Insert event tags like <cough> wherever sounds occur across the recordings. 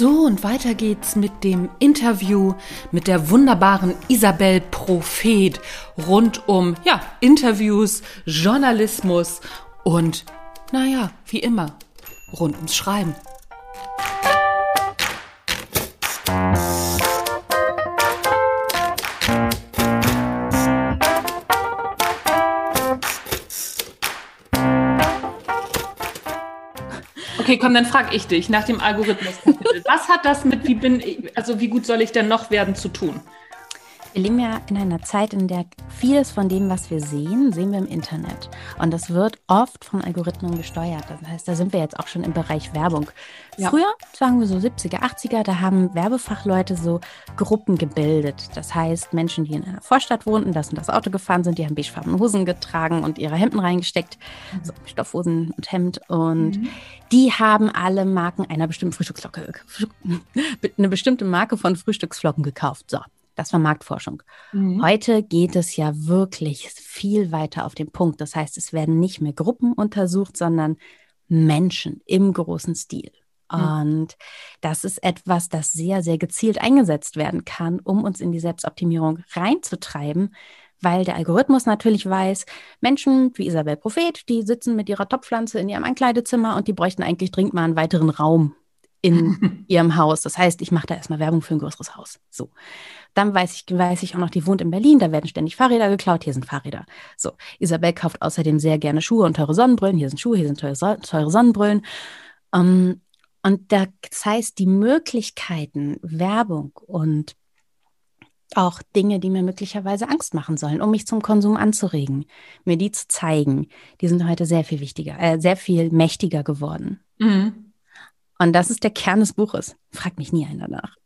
So, und weiter geht's mit dem Interview mit der wunderbaren Isabel Prophet rund um, ja, Interviews, Journalismus und, naja, wie immer, rund ums Schreiben. Komm, dann frage ich dich nach dem Algorithmus. <laughs> Was hat das mit, wie bin ich, also wie gut soll ich denn noch werden zu tun? Wir leben ja in einer Zeit, in der vieles von dem, was wir sehen, sehen wir im Internet. Und das wird oft von Algorithmen gesteuert. Das heißt, da sind wir jetzt auch schon im Bereich Werbung. Ja. Früher, sagen wir so 70er, 80er, da haben Werbefachleute so Gruppen gebildet. Das heißt, Menschen, die in einer Vorstadt wohnten, das und das Auto gefahren sind, die haben beigefarbene Hosen getragen und ihre Hemden reingesteckt, mhm. so Stoffhosen und Hemd. Und mhm. die haben alle Marken einer bestimmten Frühstücksflocke, <laughs> eine bestimmte Marke von Frühstücksflocken gekauft. So, das war Marktforschung. Mhm. Heute geht es ja wirklich viel weiter auf den Punkt. Das heißt, es werden nicht mehr Gruppen untersucht, sondern Menschen im großen Stil. Und das ist etwas, das sehr, sehr gezielt eingesetzt werden kann, um uns in die Selbstoptimierung reinzutreiben, weil der Algorithmus natürlich weiß, Menschen wie Isabel Prophet, die sitzen mit ihrer Topfpflanze in ihrem Ankleidezimmer und die bräuchten eigentlich dringend mal einen weiteren Raum in <laughs> ihrem Haus. Das heißt, ich mache da erstmal Werbung für ein größeres Haus. So. Dann weiß ich, weiß ich auch noch, die wohnt in Berlin, da werden ständig Fahrräder geklaut, hier sind Fahrräder. So, Isabel kauft außerdem sehr gerne Schuhe und teure Sonnenbrillen, hier sind Schuhe, hier sind teure, teure Sonnenbrillen. Um, ähm, und das heißt, die Möglichkeiten, Werbung und auch Dinge, die mir möglicherweise Angst machen sollen, um mich zum Konsum anzuregen, mir die zu zeigen, die sind heute sehr viel wichtiger, äh, sehr viel mächtiger geworden. Mhm. Und das ist der Kern des Buches. Fragt mich nie einer nach.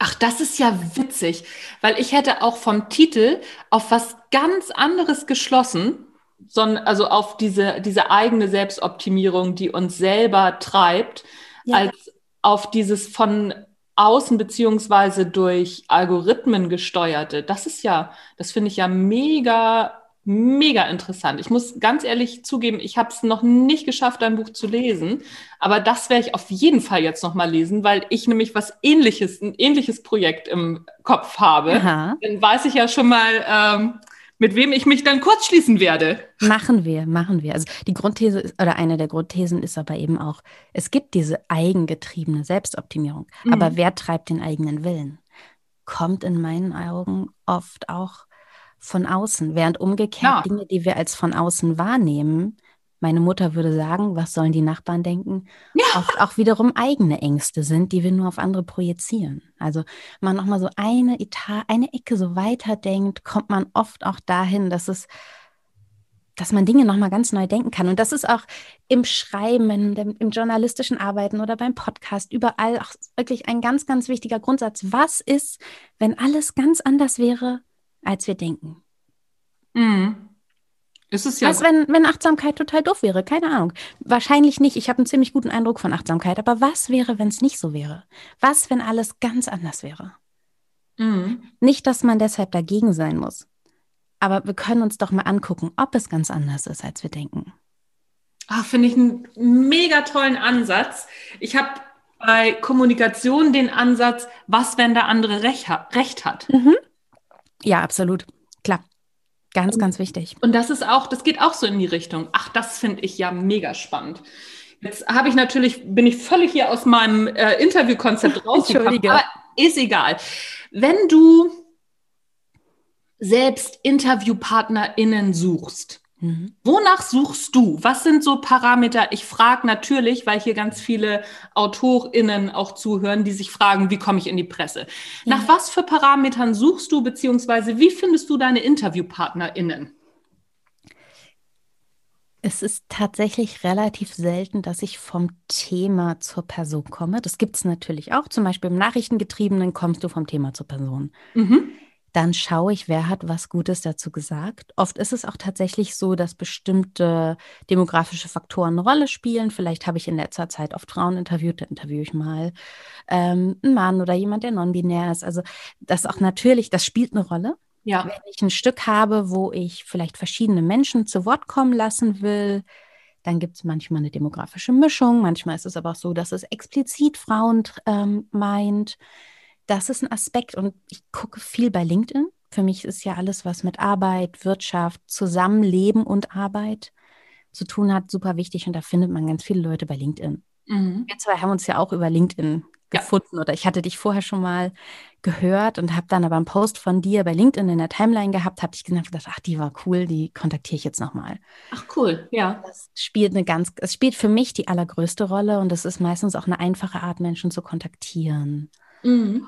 Ach, das ist ja witzig, weil ich hätte auch vom Titel auf was ganz anderes geschlossen, sondern also auf diese, diese eigene Selbstoptimierung, die uns selber treibt, ja. als auf dieses von außen beziehungsweise durch Algorithmen gesteuerte. Das ist ja, das finde ich ja mega mega interessant. Ich muss ganz ehrlich zugeben, ich habe es noch nicht geschafft, dein Buch zu lesen, aber das werde ich auf jeden Fall jetzt noch mal lesen, weil ich nämlich was ähnliches, ein ähnliches Projekt im Kopf habe. Aha. Dann weiß ich ja schon mal, ähm, mit wem ich mich dann kurz schließen werde. Machen wir, machen wir. Also die Grundthese ist, oder eine der Grundthesen ist aber eben auch, es gibt diese eigengetriebene Selbstoptimierung, mhm. aber wer treibt den eigenen Willen? Kommt in meinen Augen oft auch von außen, während umgekehrt ja. Dinge, die wir als von außen wahrnehmen, meine Mutter würde sagen, was sollen die Nachbarn denken, ja. oft auch wiederum eigene Ängste sind, die wir nur auf andere projizieren. Also man noch mal so eine Etat, eine Ecke so weiter denkt, kommt man oft auch dahin, dass es dass man Dinge noch mal ganz neu denken kann. Und das ist auch im Schreiben, im, im journalistischen Arbeiten oder beim Podcast, überall auch wirklich ein ganz, ganz wichtiger Grundsatz. Was ist, wenn alles ganz anders wäre, als wir denken. Mhm. Ist es ja. Was, wenn, wenn Achtsamkeit total doof wäre? Keine Ahnung. Wahrscheinlich nicht. Ich habe einen ziemlich guten Eindruck von Achtsamkeit. Aber was wäre, wenn es nicht so wäre? Was, wenn alles ganz anders wäre? Mhm. Nicht, dass man deshalb dagegen sein muss. Aber wir können uns doch mal angucken, ob es ganz anders ist, als wir denken. Ach, finde ich einen mega tollen Ansatz. Ich habe bei Kommunikation den Ansatz, was, wenn der andere Recht, recht hat. Mhm. Ja, absolut. Klar. Ganz, und, ganz wichtig. Und das ist auch, das geht auch so in die Richtung. Ach, das finde ich ja mega spannend. Jetzt habe ich natürlich, bin ich völlig hier aus meinem äh, Interviewkonzept <laughs> rausgekommen, aber ist egal. Wenn du selbst InterviewpartnerInnen suchst, Mhm. Wonach suchst du? Was sind so Parameter? Ich frage natürlich, weil hier ganz viele AutorInnen auch zuhören, die sich fragen, wie komme ich in die Presse? Mhm. Nach was für Parametern suchst du, beziehungsweise wie findest du deine InterviewpartnerInnen? Es ist tatsächlich relativ selten, dass ich vom Thema zur Person komme. Das gibt es natürlich auch. Zum Beispiel im Nachrichtengetriebenen kommst du vom Thema zur Person. Mhm dann schaue ich, wer hat was Gutes dazu gesagt. Oft ist es auch tatsächlich so, dass bestimmte demografische Faktoren eine Rolle spielen. Vielleicht habe ich in letzter Zeit oft Frauen interviewt, da interviewe ich mal ähm, einen Mann oder jemand, der non-binär ist. Also das auch natürlich, das spielt eine Rolle. Ja. Wenn ich ein Stück habe, wo ich vielleicht verschiedene Menschen zu Wort kommen lassen will, Dann gibt es manchmal eine demografische Mischung. Manchmal ist es aber auch so, dass es explizit Frauen ähm, meint. Das ist ein Aspekt und ich gucke viel bei LinkedIn. Für mich ist ja alles, was mit Arbeit, Wirtschaft, Zusammenleben und Arbeit zu tun hat, super wichtig. Und da findet man ganz viele Leute bei LinkedIn. Mhm. Wir zwei haben uns ja auch über LinkedIn gefunden ja. oder ich hatte dich vorher schon mal gehört und habe dann aber einen Post von dir bei LinkedIn in der Timeline gehabt, habe ich gedacht, ach, die war cool, die kontaktiere ich jetzt nochmal. Ach cool, ja. Das spielt eine ganz, es spielt für mich die allergrößte Rolle und es ist meistens auch eine einfache Art, Menschen zu kontaktieren. Mhm.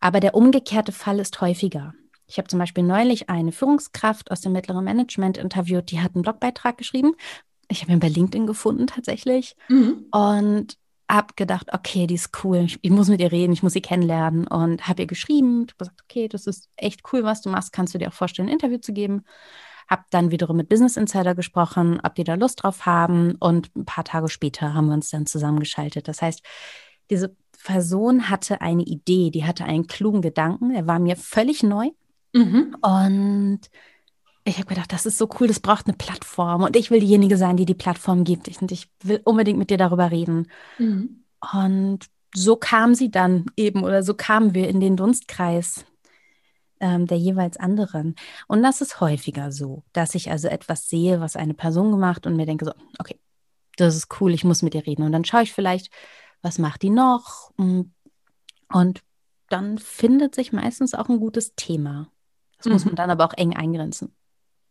Aber der umgekehrte Fall ist häufiger. Ich habe zum Beispiel neulich eine Führungskraft aus dem mittleren Management interviewt, die hat einen Blogbeitrag geschrieben. Ich habe ihn bei LinkedIn gefunden tatsächlich. Mhm. Und habe gedacht, okay, die ist cool, ich, muss mit ihr reden, ich muss sie kennenlernen und habe ihr geschrieben, habe gesagt, okay, das ist echt cool, was du machst, kannst du dir auch vorstellen, ein Interview zu geben. Habe dann wiederum mit Business Insider gesprochen, ob die da Lust drauf haben und ein paar Tage später haben wir uns dann zusammengeschaltet. Das heißt, diese Person hatte eine Idee, die hatte einen klugen Gedanken, der war mir völlig neu mhm. und ich habe gedacht, das ist so cool, das braucht eine Plattform und ich will diejenige sein, die die Plattform gibt. Ich, und ich will unbedingt mit dir darüber reden. Mhm. Und so kam sie dann eben oder so kamen wir in den Dunstkreis ähm, der jeweils anderen. Und das ist häufiger so, dass ich also etwas sehe, was eine Person gemacht und mir denke so, okay, das ist cool, ich muss mit ihr reden. Und dann schaue ich vielleicht, was macht die noch? Und dann findet sich meistens auch ein gutes Thema. Das mhm. muss man dann aber auch eng eingrenzen.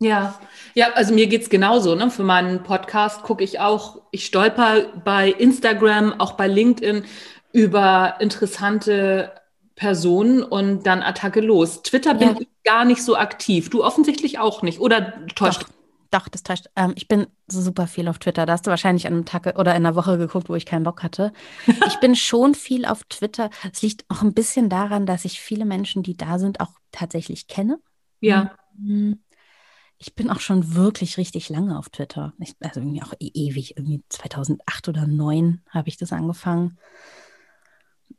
Ja, ja, also mir geht's genauso. Ne? Für meinen Podcast gucke ich auch, ich stolper bei Instagram, auch bei LinkedIn über interessante Personen und dann Attacke los. Twitter bin ja. ich gar nicht so aktiv. Du offensichtlich auch nicht. Oder täuscht? Doch, doch das täuscht. Ähm, ich bin super viel auf Twitter. Da hast du wahrscheinlich an einem Tag oder in einer Woche geguckt, wo ich keinen Bock hatte. <laughs> ich bin schon viel auf Twitter. Es liegt auch ein bisschen daran, dass ich viele Menschen, die da sind, auch tatsächlich kenne. Ja. Mhm ich bin auch schon wirklich richtig lange auf Twitter. Ich, also irgendwie auch e ewig, irgendwie 2008 oder 2009 habe ich das angefangen.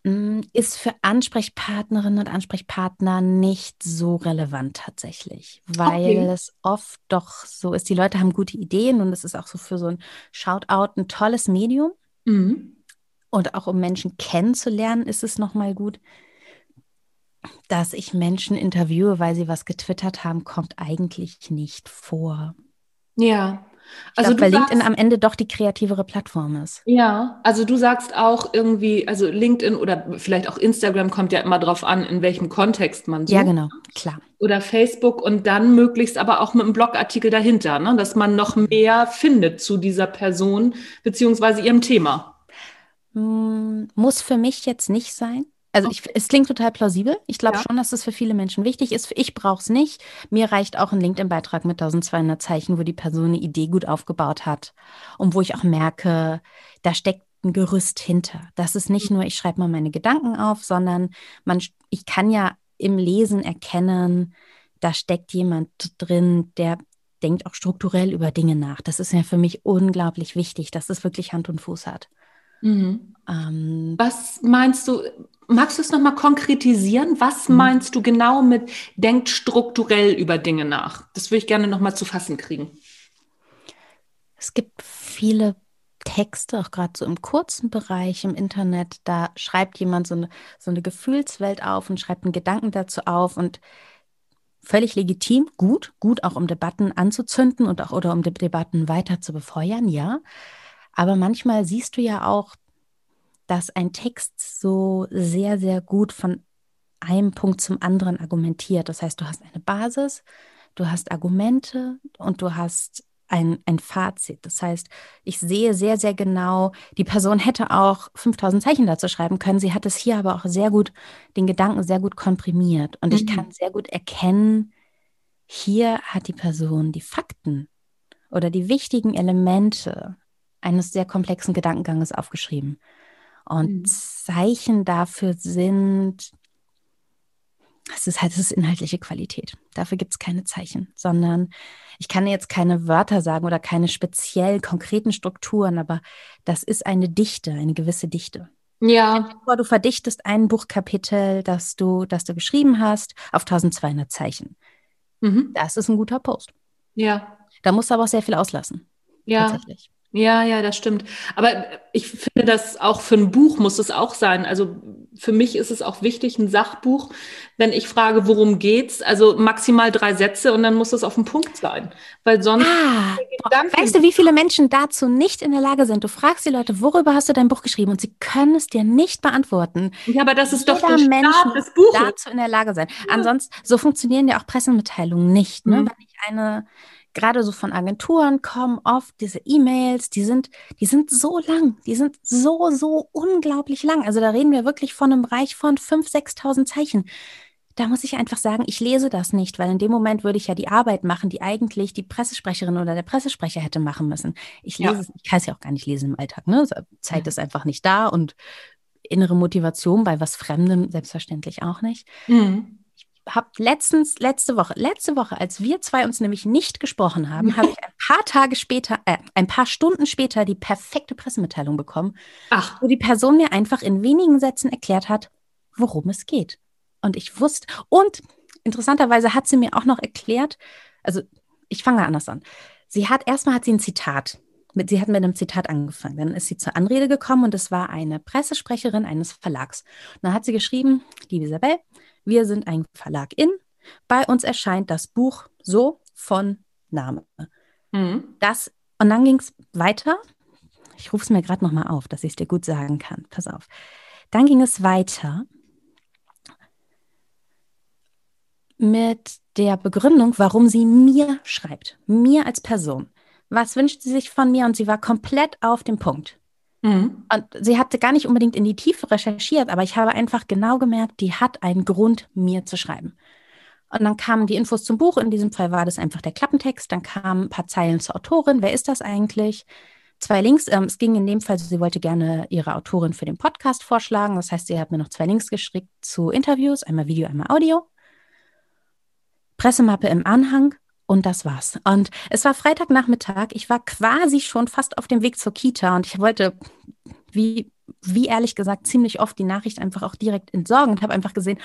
Mm, ist für Ansprechpartnerinnen und Ansprechpartner nicht so relevant tatsächlich, weil okay. es oft doch so ist, die Leute haben gute Ideen und es ist auch so für so ein Shoutout ein tolles Medium. Mhm. Und auch um Menschen kennenzulernen, ist es nochmal gut dass ich Menschen interviewe, weil sie was getwittert haben, kommt eigentlich nicht vor. Ja. Also glaub, weil sagst, LinkedIn am Ende doch die kreativere Plattform ist. Ja, also du sagst auch irgendwie, also LinkedIn oder vielleicht auch Instagram kommt ja immer darauf an, in welchem Kontext man sucht. Ja, genau, klar. Oder Facebook und dann möglichst aber auch mit einem Blogartikel dahinter, ne? dass man noch mehr findet zu dieser Person beziehungsweise ihrem Thema. Hm, muss für mich jetzt nicht sein. Also ich, es klingt total plausibel. Ich glaube ja. schon, dass das für viele Menschen wichtig ist. Ich brauche es nicht. Mir reicht auch ein LinkedIn-Beitrag mit 1200 Zeichen, wo die Person eine Idee gut aufgebaut hat und wo ich auch merke, da steckt ein Gerüst hinter. Das ist nicht mhm. nur, ich schreibe mal meine Gedanken auf, sondern man, ich kann ja im Lesen erkennen, da steckt jemand drin, der denkt auch strukturell über Dinge nach. Das ist ja für mich unglaublich wichtig, dass es wirklich Hand und Fuß hat. Mhm. Ähm, Was meinst du, magst du es nochmal konkretisieren? Was mhm. meinst du genau mit denkt strukturell über Dinge nach? Das würde ich gerne nochmal zu fassen kriegen. Es gibt viele Texte, auch gerade so im kurzen Bereich im Internet, da schreibt jemand so eine, so eine Gefühlswelt auf und schreibt einen Gedanken dazu auf und völlig legitim, gut, gut auch um Debatten anzuzünden und auch oder um Debatten weiter zu befeuern, ja. Aber manchmal siehst du ja auch, dass ein Text so sehr, sehr gut von einem Punkt zum anderen argumentiert. Das heißt, du hast eine Basis, du hast Argumente und du hast ein, ein Fazit. Das heißt, ich sehe sehr, sehr genau, die Person hätte auch 5000 Zeichen dazu schreiben können. Sie hat es hier aber auch sehr gut, den Gedanken sehr gut komprimiert. Und mhm. ich kann sehr gut erkennen, hier hat die Person die Fakten oder die wichtigen Elemente eines sehr komplexen Gedankenganges aufgeschrieben. Und mhm. Zeichen dafür sind, es ist halt das ist inhaltliche Qualität. Dafür gibt es keine Zeichen, sondern ich kann jetzt keine Wörter sagen oder keine speziell konkreten Strukturen, aber das ist eine Dichte, eine gewisse Dichte. Ja. Du verdichtest ein Buchkapitel, das du, das du geschrieben hast, auf 1200 Zeichen. Mhm. Das ist ein guter Post. Ja. Da musst du aber auch sehr viel auslassen. Ja. Tatsächlich. Ja, ja, das stimmt. Aber ich finde, dass auch für ein Buch muss es auch sein. Also für mich ist es auch wichtig, ein Sachbuch, wenn ich frage, worum geht's, also maximal drei Sätze und dann muss es auf den Punkt sein. Weil sonst. Ah, weißt du, wie viele Menschen dazu nicht in der Lage sind? Du fragst die Leute, worüber hast du dein Buch geschrieben? Und sie können es dir nicht beantworten. Ja, aber das ist Jeder doch der Mensch des Buches. dazu in der Lage sein. Ja. Ansonsten, so funktionieren ja auch Pressemitteilungen nicht. Ne? Mhm. Wenn ich eine gerade so von Agenturen kommen oft diese E-Mails, die sind, die sind so lang, die sind so, so unglaublich lang. Also da reden wir wirklich von einem Bereich von 5.000, 6.000 Zeichen. Da muss ich einfach sagen, ich lese das nicht, weil in dem Moment würde ich ja die Arbeit machen, die eigentlich die Pressesprecherin oder der Pressesprecher hätte machen müssen. Ich lese ja. ich kann es ja auch gar nicht lesen im Alltag. Ne? Zeit ist einfach nicht da und innere Motivation bei was Fremdem selbstverständlich auch nicht. Mhm habe letztens, letzte Woche, letzte Woche, als wir zwei uns nämlich nicht gesprochen haben, habe ich ein paar Tage später, äh, ein paar Stunden später die perfekte Pressemitteilung bekommen, Ach. wo die Person mir einfach in wenigen Sätzen erklärt hat, worum es geht. Und ich wusste, und interessanterweise hat sie mir auch noch erklärt, also ich fange anders an. Sie hat, erstmal hat sie ein Zitat. Mit, sie hat mit einem Zitat angefangen. Dann ist sie zur Anrede gekommen und es war eine Pressesprecherin eines Verlags. Und dann hat sie geschrieben, liebe Isabel, wir sind ein Verlag in. Bei uns erscheint das Buch so von Name. Mhm. Das, und dann ging es weiter. Ich rufe es mir gerade nochmal auf, dass ich es dir gut sagen kann. Pass auf. Dann ging es weiter mit der Begründung, warum sie mir schreibt. Mir als Person. Was wünscht sie sich von mir? Und sie war komplett auf dem Punkt. Mhm. Und sie hatte gar nicht unbedingt in die Tiefe recherchiert, aber ich habe einfach genau gemerkt, die hat einen Grund, mir zu schreiben. Und dann kamen die Infos zum Buch. In diesem Fall war das einfach der Klappentext. Dann kamen ein paar Zeilen zur Autorin. Wer ist das eigentlich? Zwei Links. Ähm, es ging in dem Fall, sie wollte gerne ihre Autorin für den Podcast vorschlagen. Das heißt, sie hat mir noch zwei Links geschickt zu Interviews, einmal Video, einmal Audio. Pressemappe im Anhang und das war's. Und es war Freitagnachmittag. Ich war quasi schon fast auf dem Weg zur Kita und ich wollte, wie, wie ehrlich gesagt, ziemlich oft die Nachricht einfach auch direkt entsorgen und habe einfach gesehen,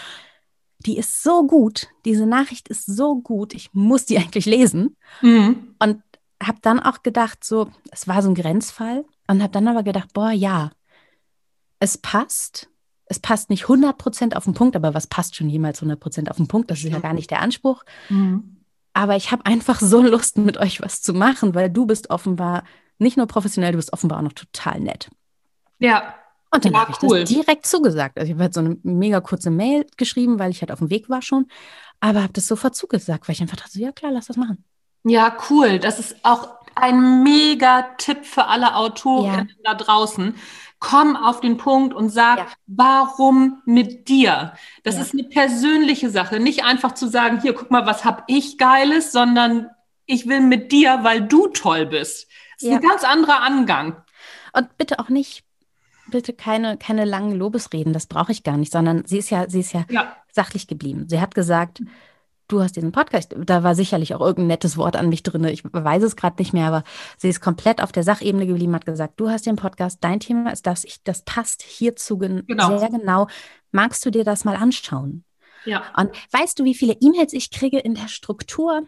die ist so gut. Diese Nachricht ist so gut. Ich muss die <laughs> eigentlich lesen. Mhm. Und habe dann auch gedacht, so, es war so ein Grenzfall und habe dann aber gedacht, boah, ja, es passt. Es passt nicht 100% auf den Punkt, aber was passt schon jemals 100% auf den Punkt? Das ist ja gar nicht der Anspruch. Mhm. Aber ich habe einfach so Lust, mit euch was zu machen, weil du bist offenbar nicht nur professionell, du bist offenbar auch noch total nett. Ja. Und dann ja, habe ich cool. das direkt zugesagt. Also ich habe halt so eine mega kurze Mail geschrieben, weil ich halt auf dem Weg war schon. Aber habe das sofort zugesagt, weil ich einfach dachte, ja klar, lass das machen. Ja, cool. Das ist auch ein mega Tipp für alle Autoren ja. da draußen komm auf den Punkt und sag, ja. warum mit dir? Das ja. ist eine persönliche Sache. Nicht einfach zu sagen, hier, guck mal, was hab ich Geiles, sondern ich will mit dir, weil du toll bist. Das ist ja. ein ganz anderer Angang. Und bitte auch nicht, bitte keine, keine langen Lobesreden, das brauche ich gar nicht, sondern sie ist ja, sie ist ja, sachlich geblieben. Sie hat gesagt, du hast diesen Podcast, da war sicherlich auch irgendein nettes Wort an mich drin. Ich weiß es gerade nicht mehr, aber sie ist komplett auf der Sachebene geblieben, hat gesagt, du hast den Podcast, dein Thema ist das, ich, das passt hierzu genau. sehr genau. Magst du dir das mal anschauen? Ja. Und weißt du, wie viele E-Mails ich kriege in der Struktur?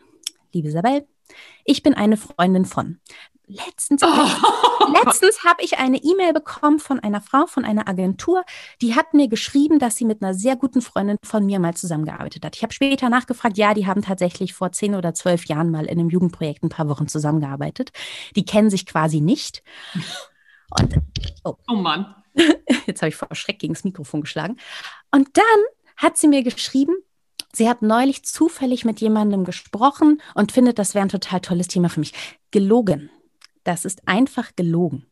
Liebe Isabel, ich bin eine Freundin von. Letztens, oh. <laughs> letztens habe ich eine E-Mail bekommen von einer Frau, von einer Agentur, die hat mir geschrieben, dass sie mit einer sehr guten Freundin von mir mal zusammengearbeitet hat. Ich habe später nachgefragt, ja, die haben tatsächlich vor zehn oder zwölf Jahren mal in einem Jugendprojekt ein paar Wochen zusammengearbeitet. Die kennen sich quasi nicht. Und, oh. oh Mann. <laughs> Jetzt habe ich vor Schreck gegen das Mikrofon geschlagen. Und dann hat sie mir geschrieben, Sie hat neulich zufällig mit jemandem gesprochen und findet, das wäre ein total tolles Thema für mich. Gelogen. Das ist einfach gelogen.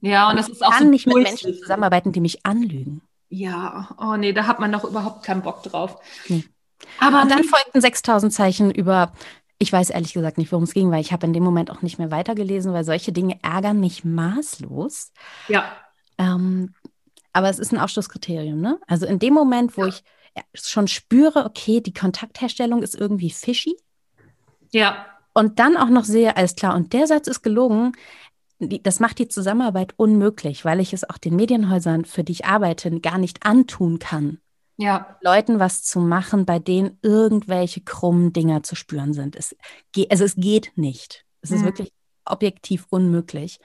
Ja, und, und das ist auch. Ich kann so nicht mit Menschen zusammenarbeiten, die mich anlügen. Ja, oh nee, da hat man doch überhaupt keinen Bock drauf. Nee. Aber und dann folgten 6000 Zeichen über, ich weiß ehrlich gesagt nicht, worum es ging, weil ich habe in dem Moment auch nicht mehr weitergelesen, weil solche Dinge ärgern mich maßlos. Ja. Ähm, aber es ist ein Ausschlusskriterium, ne? Also in dem Moment, wo ja. ich schon spüre, okay, die Kontaktherstellung ist irgendwie fishy. Ja und dann auch noch sehe, alles klar, und der Satz ist gelogen, das macht die Zusammenarbeit unmöglich, weil ich es auch den Medienhäusern, für die ich arbeite, gar nicht antun kann. Ja. Leuten was zu machen, bei denen irgendwelche krummen Dinger zu spüren sind. Es, geht, also es geht nicht. Es ist mhm. wirklich objektiv unmöglich.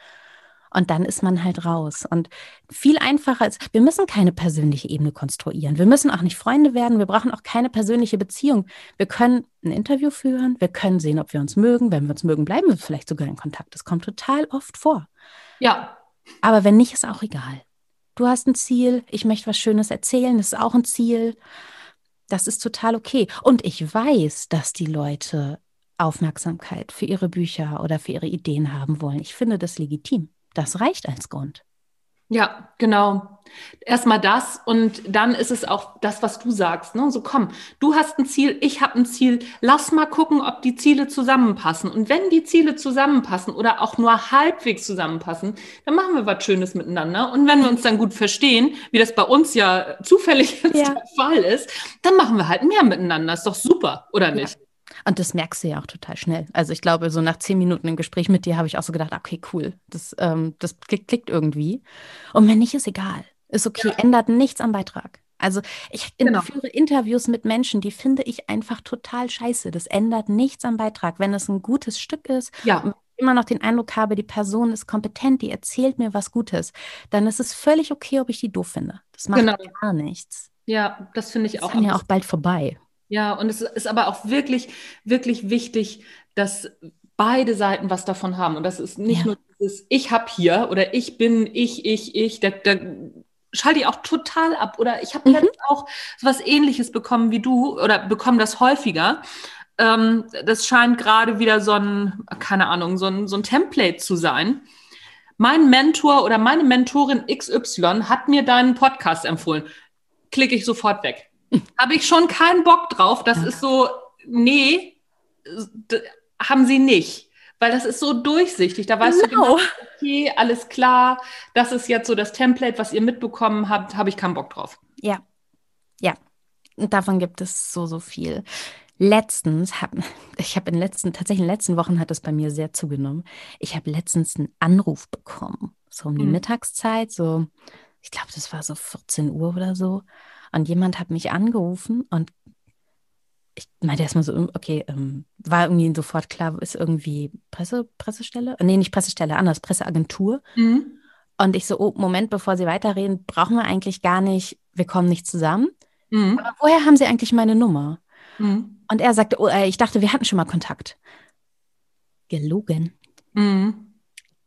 Und dann ist man halt raus. Und viel einfacher ist, wir müssen keine persönliche Ebene konstruieren. Wir müssen auch nicht Freunde werden. Wir brauchen auch keine persönliche Beziehung. Wir können ein Interview führen. Wir können sehen, ob wir uns mögen. Wenn wir uns mögen, bleiben wir vielleicht sogar in Kontakt. Das kommt total oft vor. Ja. Aber wenn nicht, ist auch egal. Du hast ein Ziel. Ich möchte was Schönes erzählen. Das ist auch ein Ziel. Das ist total okay. Und ich weiß, dass die Leute Aufmerksamkeit für ihre Bücher oder für ihre Ideen haben wollen. Ich finde das legitim. Das reicht als Grund. Ja, genau. Erstmal das und dann ist es auch das, was du sagst. Ne? So komm, du hast ein Ziel, ich habe ein Ziel. Lass mal gucken, ob die Ziele zusammenpassen. Und wenn die Ziele zusammenpassen oder auch nur halbwegs zusammenpassen, dann machen wir was Schönes miteinander. Und wenn wir uns dann gut verstehen, wie das bei uns ja zufällig <laughs> ja. der Fall ist, dann machen wir halt mehr miteinander. Ist doch super, oder nicht? Ja. Und das merkst du ja auch total schnell. Also ich glaube, so nach zehn Minuten im Gespräch mit dir habe ich auch so gedacht, okay, cool, das, ähm, das klickt, klickt, irgendwie. Und wenn nicht, ist egal. Ist okay, ja. ändert nichts am Beitrag. Also ich genau. führe Interviews mit Menschen, die finde ich einfach total scheiße. Das ändert nichts am Beitrag. Wenn es ein gutes Stück ist ja. und ich immer noch den Eindruck habe, die Person ist kompetent, die erzählt mir was Gutes, dann ist es völlig okay, ob ich die doof finde. Das macht genau. gar nichts. Ja, das finde ich das auch. Ist ja auch bald vorbei. Ja, und es ist aber auch wirklich, wirklich wichtig, dass beide Seiten was davon haben. Und das ist nicht ja. nur dieses Ich hab hier oder ich bin, ich, ich, ich, da, da schalte ich auch total ab. Oder ich habe mhm. auch was ähnliches bekommen wie du oder bekomme das häufiger. Ähm, das scheint gerade wieder so ein, keine Ahnung, so ein, so ein Template zu sein. Mein Mentor oder meine Mentorin XY hat mir deinen Podcast empfohlen. Klicke ich sofort weg habe ich schon keinen Bock drauf. Das ist so, nee, haben sie nicht. Weil das ist so durchsichtig. Da weißt genau. du genau, okay, alles klar, das ist jetzt so das Template, was ihr mitbekommen habt, habe ich keinen Bock drauf. Ja, ja. Und davon gibt es so, so viel. Letztens habe <laughs> ich habe in letzten tatsächlich in den letzten Wochen hat es bei mir sehr zugenommen. Ich habe letztens einen Anruf bekommen, so um die mhm. Mittagszeit, so ich glaube, das war so 14 Uhr oder so. Und jemand hat mich angerufen und ich meinte erstmal so, okay, ähm, war irgendwie sofort klar, ist irgendwie Presse, Pressestelle? Nee, nicht Pressestelle, anders, Presseagentur. Mhm. Und ich so, oh, Moment, bevor Sie weiterreden, brauchen wir eigentlich gar nicht, wir kommen nicht zusammen. Mhm. Aber woher haben Sie eigentlich meine Nummer? Mhm. Und er sagte, oh, äh, ich dachte, wir hatten schon mal Kontakt. Gelogen. Mhm.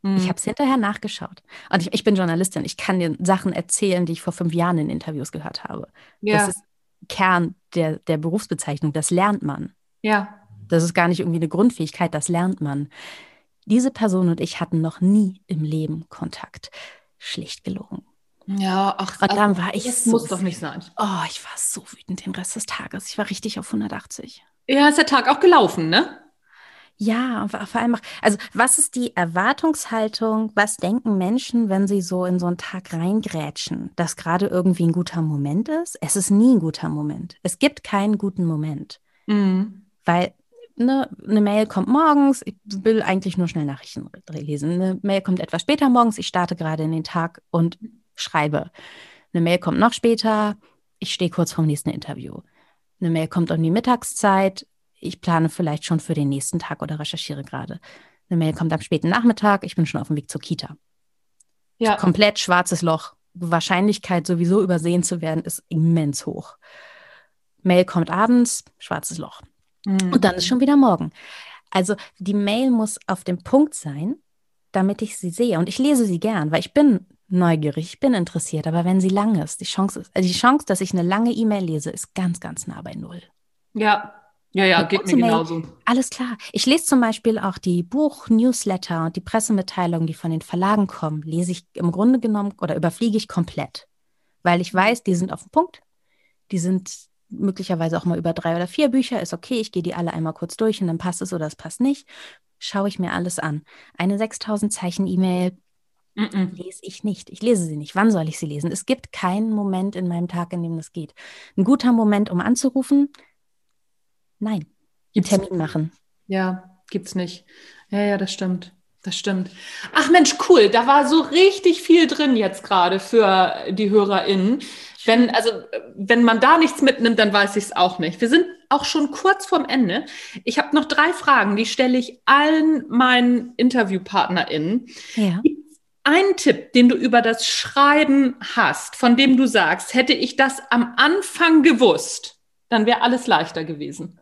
Mhm. Ich habe es hinterher nachgeschaut. Und ich, ich, bin Journalistin. Ich kann dir Sachen erzählen, die ich vor fünf Jahren in Interviews gehört habe. Ja. Das ist Kern der, der Berufsbezeichnung. Das lernt man. Ja. Das ist gar nicht irgendwie eine Grundfähigkeit, das lernt man. Diese Person und ich hatten noch nie im Leben Kontakt. Schlicht gelogen. Ja, ach, und dann war ich das so, muss doch nicht sein. Oh, ich war so wütend den Rest des Tages. Ich war richtig auf 180. Ja, ist der Tag auch gelaufen, ne? Ja, vor allem auch, also was ist die Erwartungshaltung, was denken Menschen, wenn sie so in so einen Tag reingrätschen, dass gerade irgendwie ein guter Moment ist? Es ist nie ein guter Moment. Es gibt keinen guten Moment. Mhm. Weil ne, eine Mail kommt morgens, ich will eigentlich nur schnell Nachrichten lesen. Eine Mail kommt etwas später morgens, ich starte gerade in den Tag und schreibe. Eine Mail kommt noch später, ich stehe kurz vorm nächsten Interview. Eine Mail kommt um die Mittagszeit, ich plane vielleicht schon für den nächsten Tag oder recherchiere gerade. Eine Mail kommt am späten Nachmittag, ich bin schon auf dem Weg zur Kita. Ja. Komplett schwarzes Loch. Wahrscheinlichkeit, sowieso übersehen zu werden, ist immens hoch. Mail kommt abends, schwarzes Loch. Mhm. Und dann ist schon wieder morgen. Also die Mail muss auf dem Punkt sein, damit ich sie sehe. Und ich lese sie gern, weil ich bin neugierig, ich bin interessiert. Aber wenn sie lang ist, die Chance, also die Chance, dass ich eine lange E-Mail lese, ist ganz, ganz nah bei null. Ja, ja, ja, geht mir genauso. Alles klar. Ich lese zum Beispiel auch die Buch-Newsletter und die Pressemitteilungen, die von den Verlagen kommen, lese ich im Grunde genommen oder überfliege ich komplett. Weil ich weiß, die sind auf dem Punkt. Die sind möglicherweise auch mal über drei oder vier Bücher. Ist okay, ich gehe die alle einmal kurz durch und dann passt es oder es passt nicht. Schaue ich mir alles an. Eine 6000 Zeichen E-Mail mm -mm. lese ich nicht. Ich lese sie nicht. Wann soll ich sie lesen? Es gibt keinen Moment in meinem Tag, in dem das geht. Ein guter Moment, um anzurufen, Nein. Gibt's Termin machen. Ja, gibt's nicht. Ja, ja, das stimmt. Das stimmt. Ach Mensch, cool. Da war so richtig viel drin jetzt gerade für die HörerInnen. Wenn, also, wenn man da nichts mitnimmt, dann weiß ich es auch nicht. Wir sind auch schon kurz vorm Ende. Ich habe noch drei Fragen, die stelle ich allen meinen InterviewpartnerInnen. Ja. Einen Tipp, den du über das Schreiben hast, von dem du sagst, hätte ich das am Anfang gewusst, dann wäre alles leichter gewesen?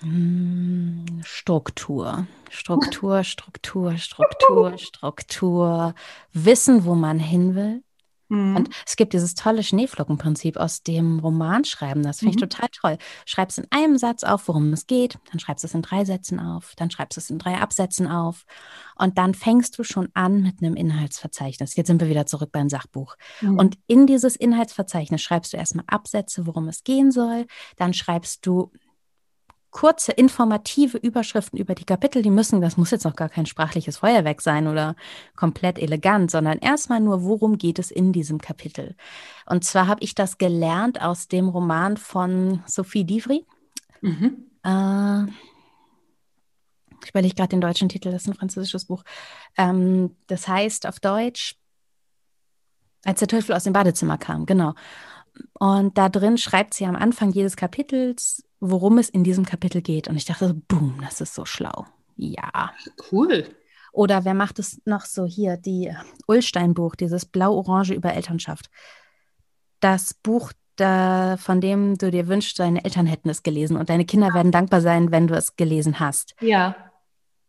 Hm, Struktur. Struktur, Struktur, Struktur, <laughs> Struktur. Wissen, wo man hin will. Mhm. Und es gibt dieses tolle Schneeflockenprinzip aus dem Romanschreiben. Das finde ich mhm. total toll. Schreibst in einem Satz auf, worum es geht, dann schreibst du es in drei Sätzen auf, dann schreibst du es in drei Absätzen auf und dann fängst du schon an mit einem Inhaltsverzeichnis. Jetzt sind wir wieder zurück beim Sachbuch. Mhm. Und in dieses Inhaltsverzeichnis schreibst du erstmal Absätze, worum es gehen soll. Dann schreibst du kurze, informative Überschriften über die Kapitel, die müssen, das muss jetzt auch gar kein sprachliches Feuerwerk sein oder komplett elegant, sondern erstmal nur, worum geht es in diesem Kapitel. Und zwar habe ich das gelernt aus dem Roman von Sophie Divry. Mhm. Äh, ich überlege gerade den deutschen Titel, das ist ein französisches Buch. Ähm, das heißt auf Deutsch, als der Teufel aus dem Badezimmer kam, genau. Und da drin schreibt sie am Anfang jedes Kapitels, worum es in diesem Kapitel geht. Und ich dachte, boom, das ist so schlau. Ja. Cool. Oder wer macht es noch so hier? Die Ullstein-Buch, dieses Blau-Orange über Elternschaft. Das Buch, da, von dem du dir wünschst, deine Eltern hätten es gelesen und deine Kinder werden dankbar sein, wenn du es gelesen hast. Ja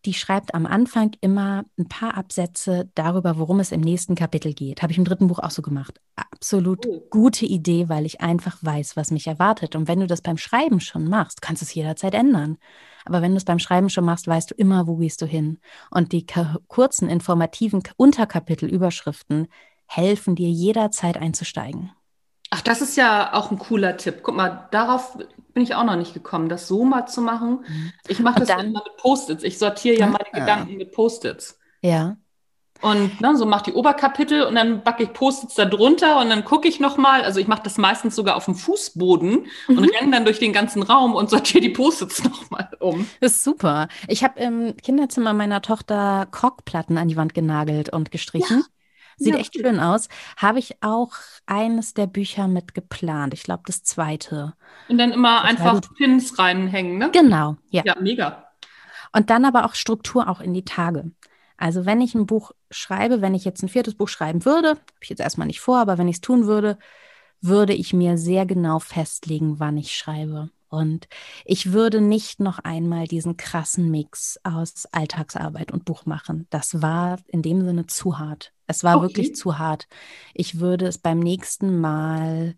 die schreibt am Anfang immer ein paar Absätze darüber, worum es im nächsten Kapitel geht. Habe ich im dritten Buch auch so gemacht. Absolut oh. gute Idee, weil ich einfach weiß, was mich erwartet. Und wenn du das beim Schreiben schon machst, kannst du es jederzeit ändern. Aber wenn du es beim Schreiben schon machst, weißt du immer, wo gehst du hin. Und die kurzen, informativen Unterkapitel, Überschriften helfen dir jederzeit einzusteigen. Ach, das ist ja auch ein cooler Tipp. Guck mal, darauf bin ich auch noch nicht gekommen, das so mal zu machen. Mhm. Ich mache das dann, immer mit Post-its. Ich sortiere ja meine ah. Gedanken mit Post-its. Ja. Und ne, so mache ich die Oberkapitel und dann backe ich Post-its da drunter und dann gucke ich nochmal. Also ich mache das meistens sogar auf dem Fußboden mhm. und renne dann durch den ganzen Raum und sortiere die Post-its <laughs> nochmal um. Das ist super. Ich habe im Kinderzimmer meiner Tochter Korkplatten an die Wand genagelt und gestrichen. Ja. Sieht ja, echt schön aus. Habe ich auch eines der Bücher mit geplant. Ich glaube, das zweite. Und dann immer das einfach Pins reinhängen, ne? Genau, ja. Ja, mega. Und dann aber auch Struktur auch in die Tage. Also wenn ich ein Buch schreibe, wenn ich jetzt ein viertes Buch schreiben würde, habe ich jetzt erstmal nicht vor, aber wenn ich es tun würde, würde ich mir sehr genau festlegen, wann ich schreibe. Und ich würde nicht noch einmal diesen krassen Mix aus Alltagsarbeit und Buch machen. Das war in dem Sinne zu hart. Es war okay. wirklich zu hart. Ich würde es beim nächsten Mal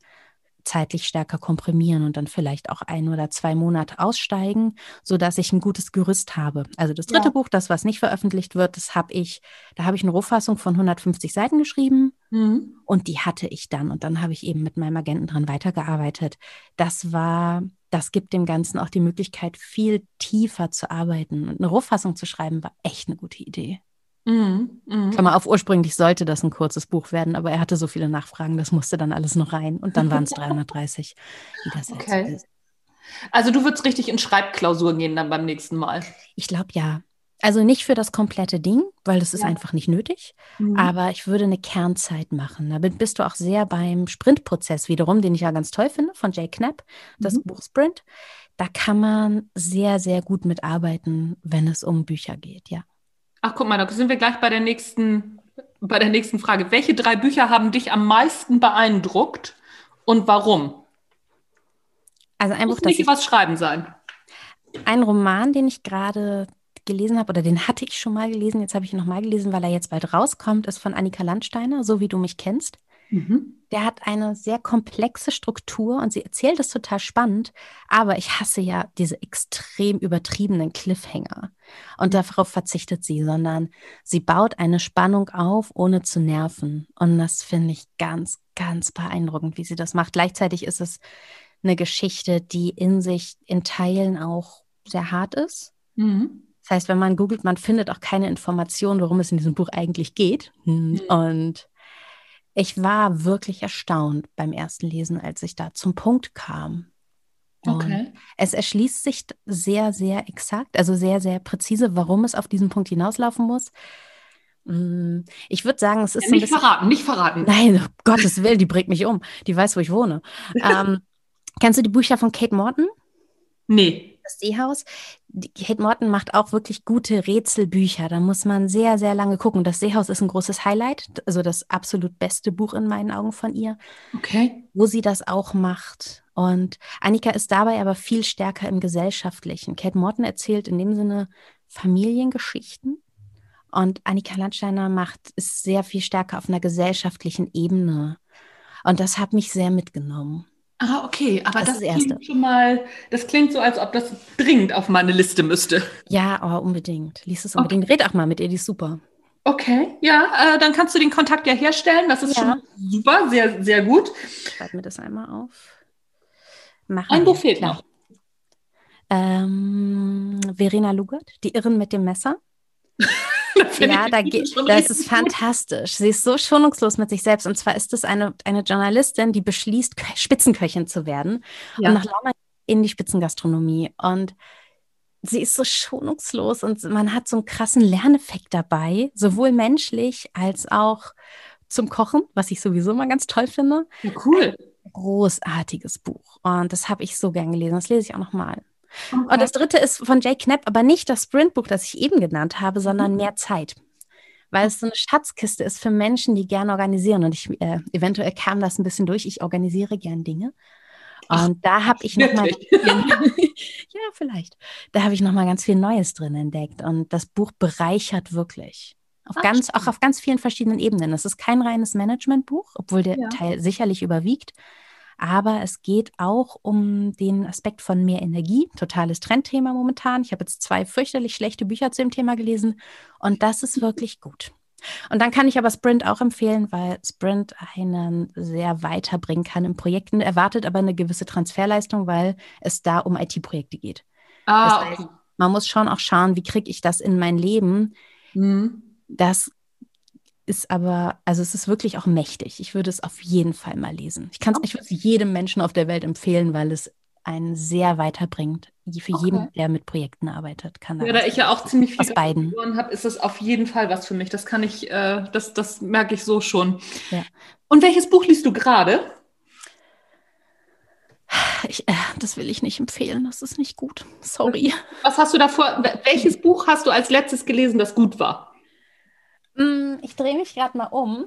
zeitlich stärker komprimieren und dann vielleicht auch ein oder zwei Monate aussteigen, sodass ich ein gutes Gerüst habe. Also das dritte ja. Buch, das was nicht veröffentlicht wird, das habe ich, da habe ich eine Rohfassung von 150 Seiten geschrieben mhm. und die hatte ich dann und dann habe ich eben mit meinem Agenten dran weitergearbeitet. Das war das gibt dem Ganzen auch die Möglichkeit, viel tiefer zu arbeiten. Und eine Rohfassung zu schreiben, war echt eine gute Idee. Mhm, mh. Klammer auf, ursprünglich sollte das ein kurzes Buch werden, aber er hatte so viele Nachfragen, das musste dann alles noch rein. Und dann waren es 330, wie das okay. jetzt ist. Also du würdest richtig in Schreibklausur gehen dann beim nächsten Mal. Ich glaube ja. Also nicht für das komplette Ding, weil das ist ja. einfach nicht nötig. Mhm. Aber ich würde eine Kernzeit machen. Damit bist du auch sehr beim Sprintprozess wiederum, den ich ja ganz toll finde, von Jay Knapp, das mhm. Buch Sprint. Da kann man sehr, sehr gut mitarbeiten, wenn es um Bücher geht, ja. Ach, guck mal, da sind wir gleich bei der nächsten, bei der nächsten Frage. Welche drei Bücher haben dich am meisten beeindruckt und warum? Also ein Buch, Muss nicht was schreiben sein. Ein Roman, den ich gerade gelesen habe, oder den hatte ich schon mal gelesen, jetzt habe ich ihn nochmal gelesen, weil er jetzt bald rauskommt, ist von Annika Landsteiner, so wie du mich kennst. Mhm. Der hat eine sehr komplexe Struktur und sie erzählt es total spannend, aber ich hasse ja diese extrem übertriebenen Cliffhanger. Und mhm. darauf verzichtet sie, sondern sie baut eine Spannung auf, ohne zu nerven. Und das finde ich ganz, ganz beeindruckend, wie sie das macht. Gleichzeitig ist es eine Geschichte, die in sich in Teilen auch sehr hart ist. Mhm. Das heißt, wenn man googelt, man findet auch keine Information, worum es in diesem Buch eigentlich geht. Mhm. Und ich war wirklich erstaunt beim ersten Lesen, als ich da zum Punkt kam. Okay. es erschließt sich sehr, sehr exakt, also sehr, sehr präzise, warum es auf diesen Punkt hinauslaufen muss. Mm, ich würde sagen, es ist. Ja, nicht verraten, nicht verraten. Nein, um <laughs> Gottes Willen, die bringt mich um. Die weiß, wo ich wohne. <laughs> ähm, kennst du die Bücher von Kate Morton? Nee. Das Seehaus. Kate Morton macht auch wirklich gute Rätselbücher. Da muss man sehr, sehr lange gucken. Das Seehaus ist ein großes Highlight, also das absolut beste Buch in meinen Augen von ihr. Okay. Wo sie das auch macht. Und Annika ist dabei aber viel stärker im Gesellschaftlichen. Kate Morton erzählt in dem Sinne Familiengeschichten. Und Annika Landsteiner macht es sehr viel stärker auf einer gesellschaftlichen Ebene. Und das hat mich sehr mitgenommen. Ah, okay, aber das, das klingt schon mal, das klingt so, als ob das dringend auf meine Liste müsste. Ja, aber unbedingt. Lies es unbedingt. Okay. Red auch mal mit ihr, die ist super. Okay, ja, äh, dann kannst du den Kontakt ja herstellen. Das ist ja. schon super, sehr, sehr gut. Schreib mir das einmal auf. Machen Ein Buch fehlt noch. Ähm, Verena Lugert, Die Irren mit dem Messer. <laughs> ja, da geht, das ist fantastisch. Sie ist so schonungslos mit sich selbst. Und zwar ist es eine, eine Journalistin, die beschließt, Spitzenköchin zu werden ja. und nach Launa in die Spitzengastronomie. Und sie ist so schonungslos und man hat so einen krassen Lerneffekt dabei, sowohl menschlich als auch zum Kochen, was ich sowieso mal ganz toll finde. Ja, cool. Ein großartiges Buch. Und das habe ich so gern gelesen. Das lese ich auch noch mal. Okay. Und das dritte ist von Jay Knapp, aber nicht das Sprintbuch, das ich eben genannt habe, sondern mhm. mehr Zeit. Weil es so eine Schatzkiste ist für Menschen, die gerne organisieren. Und ich, äh, eventuell kam das ein bisschen durch. Ich organisiere gern Dinge. Und Ach, da habe ich nochmal. <laughs> ja, vielleicht. Da habe ich nochmal ganz viel Neues drin entdeckt. Und das Buch bereichert wirklich. Auf Ach, ganz, auch auf ganz vielen verschiedenen Ebenen. Es ist kein reines Managementbuch, obwohl der ja. Teil sicherlich überwiegt aber es geht auch um den Aspekt von mehr Energie, totales Trendthema momentan. Ich habe jetzt zwei fürchterlich schlechte Bücher zu dem Thema gelesen und das ist wirklich gut. Und dann kann ich aber Sprint auch empfehlen, weil Sprint einen sehr weiterbringen kann in Projekten, erwartet aber eine gewisse Transferleistung, weil es da um IT-Projekte geht. Ah, das heißt, man muss schon auch schauen, wie kriege ich das in mein Leben. Mhm. Das ist aber, also es ist wirklich auch mächtig. Ich würde es auf jeden Fall mal lesen. Ich kann es, okay. ich jedem Menschen auf der Welt empfehlen, weil es einen sehr weiterbringt. Für okay. jeden, der mit Projekten arbeitet, kann Ja, da ich ja auch ziemlich viel beiden habe, ist das auf jeden Fall was für mich. Das kann ich, äh, das, das merke ich so schon. Ja. Und welches Buch liest du gerade? Ich, äh, das will ich nicht empfehlen. Das ist nicht gut. Sorry. Was hast du davor? Welches Buch hast du als letztes gelesen, das gut war? Ich drehe mich gerade mal um.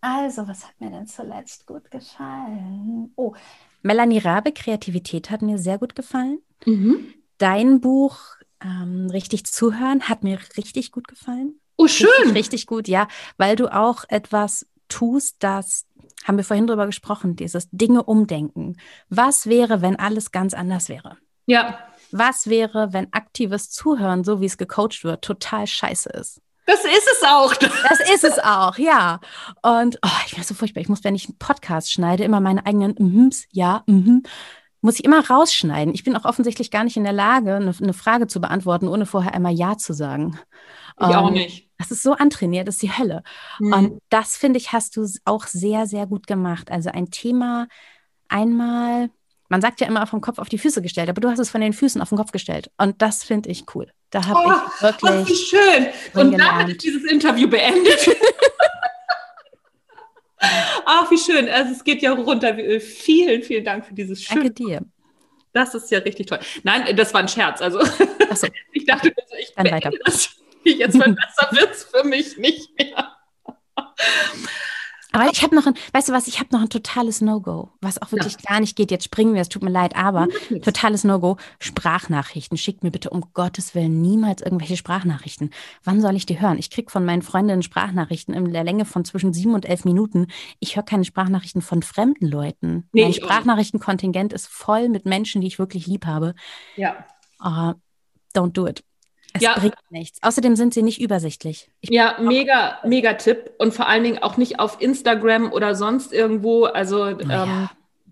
Also, was hat mir denn zuletzt gut gefallen? Oh, Melanie Rabe, Kreativität hat mir sehr gut gefallen. Mhm. Dein Buch, ähm, richtig zuhören, hat mir richtig gut gefallen. Oh, schön. Richtig, richtig gut, ja, weil du auch etwas tust, das haben wir vorhin drüber gesprochen, dieses Dinge umdenken. Was wäre, wenn alles ganz anders wäre? Ja. Was wäre, wenn aktives Zuhören, so wie es gecoacht wird, total scheiße ist? Das ist es auch. <laughs> Das ist es auch, ja. Und oh, ich bin so furchtbar. Ich muss, wenn ich einen Podcast schneide, immer meine eigenen Mhms, ja, mhm, muss ich immer rausschneiden. Ich bin auch offensichtlich gar nicht in der Lage, eine, eine Frage zu beantworten, ohne vorher einmal Ja zu sagen. Ich um, auch ähm, nicht. Das ist so antrainiert, das ist die Hölle. Mhm. Und das, finde ich, hast du auch sehr, sehr gut gemacht. Also ein Thema einmal man sagt ja immer vom Kopf auf die Füße gestellt, aber du hast es von den Füßen auf den Kopf gestellt. Und das finde ich cool. Da habe oh, ich wirklich. Wie schön. Und damit ist dieses Interview beendet. <laughs> Ach, wie schön. Also es geht ja runter. Vielen, vielen Dank für dieses schöne. Danke dir. Das ist ja richtig toll. Nein, das war ein Scherz. Also <laughs> so. ich dachte, also ich Dann weiter. das jetzt, weil besser wird es für mich nicht mehr. Aber ich habe noch ein, weißt du was, ich habe noch ein totales No-Go, was auch wirklich ja. gar nicht geht. Jetzt springen wir, es tut mir leid, aber totales No-Go. Sprachnachrichten. Schickt mir bitte um Gottes Willen niemals irgendwelche Sprachnachrichten. Wann soll ich die hören? Ich kriege von meinen Freundinnen Sprachnachrichten in der Länge von zwischen sieben und elf Minuten. Ich höre keine Sprachnachrichten von fremden Leuten. Nee, mein Sprachnachrichtenkontingent ist voll mit Menschen, die ich wirklich lieb habe. Ja. Uh, don't do it. Es ja. bringt nichts. Außerdem sind sie nicht übersichtlich. Ich ja, mega, mega Tipp. Und vor allen Dingen auch nicht auf Instagram oder sonst irgendwo. Also, ja. ähm,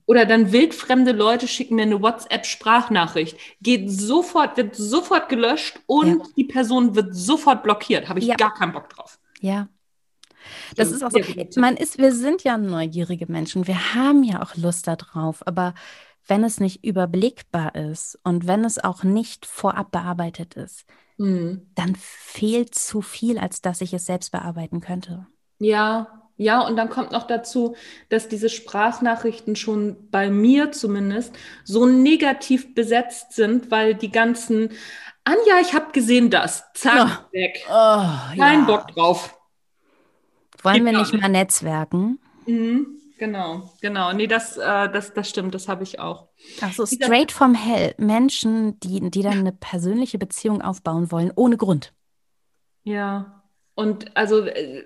oder dann wildfremde Leute schicken mir eine WhatsApp-Sprachnachricht. Geht sofort, wird sofort gelöscht und ja. die Person wird sofort blockiert. Habe ich ja. gar keinen Bock drauf. Ja. Das ist auch so. Man ist, wir sind ja neugierige Menschen. Wir haben ja auch Lust darauf. Aber wenn es nicht überblickbar ist und wenn es auch nicht vorab bearbeitet ist, mhm. dann fehlt zu viel, als dass ich es selbst bearbeiten könnte. Ja, Ja, und dann kommt noch dazu, dass diese Sprachnachrichten schon bei mir zumindest so negativ besetzt sind, weil die ganzen Anja, ich habe gesehen das. Zack, oh. weg. Oh, Kein ja. Bock drauf. Wollen Geht wir nicht mal netzwerken? Mhm. Genau, genau. Nee, das, äh, das, das stimmt, das habe ich auch. Also straight from hell. Menschen, die, die dann eine persönliche Beziehung aufbauen wollen, ohne Grund. Ja. Und also, äh,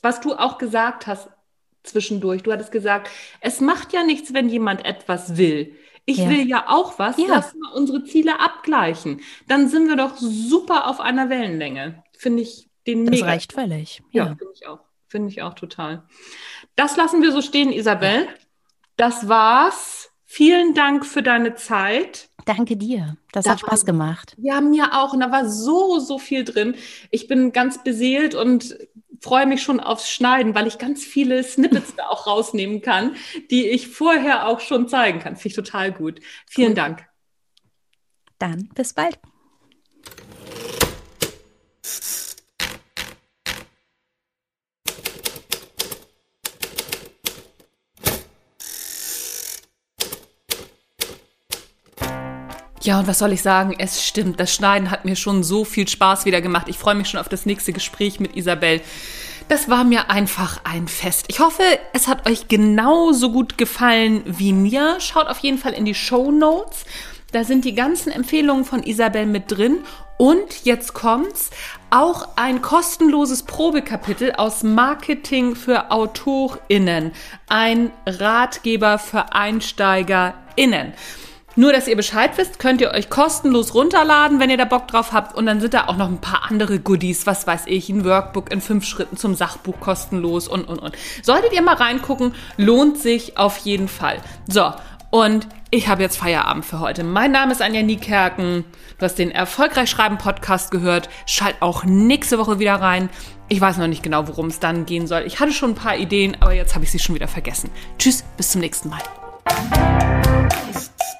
was du auch gesagt hast zwischendurch, du hattest gesagt, es macht ja nichts, wenn jemand etwas will. Ich ja. will ja auch was. Ja. Lass mal unsere Ziele abgleichen. Dann sind wir doch super auf einer Wellenlänge. Finde ich den das mega. Das reicht völlig. Ja, ja finde ich auch. Finde ich auch total. Das lassen wir so stehen, Isabel. Das war's. Vielen Dank für deine Zeit. Danke dir. Das da hat Spaß war, gemacht. Ja, mir auch. Und da war so, so viel drin. Ich bin ganz beseelt und freue mich schon aufs Schneiden, weil ich ganz viele Snippets da auch rausnehmen kann, die ich vorher auch schon zeigen kann. Finde ich total gut. Vielen gut. Dank. Dann bis bald. Ja, und was soll ich sagen? Es stimmt, das Schneiden hat mir schon so viel Spaß wieder gemacht. Ich freue mich schon auf das nächste Gespräch mit Isabel. Das war mir einfach ein Fest. Ich hoffe, es hat euch genauso gut gefallen wie mir. Schaut auf jeden Fall in die Show Notes. Da sind die ganzen Empfehlungen von Isabel mit drin. Und jetzt kommt's, auch ein kostenloses Probekapitel aus Marketing für AutorInnen. Ein Ratgeber für EinsteigerInnen. Nur, dass ihr Bescheid wisst, könnt ihr euch kostenlos runterladen, wenn ihr da Bock drauf habt. Und dann sind da auch noch ein paar andere Goodies, was weiß ich, ein Workbook in fünf Schritten zum Sachbuch kostenlos und, und, und. Solltet ihr mal reingucken, lohnt sich auf jeden Fall. So, und ich habe jetzt Feierabend für heute. Mein Name ist Anja Niekerken. Du hast den Erfolgreich Schreiben Podcast gehört. Schalt auch nächste Woche wieder rein. Ich weiß noch nicht genau, worum es dann gehen soll. Ich hatte schon ein paar Ideen, aber jetzt habe ich sie schon wieder vergessen. Tschüss, bis zum nächsten Mal.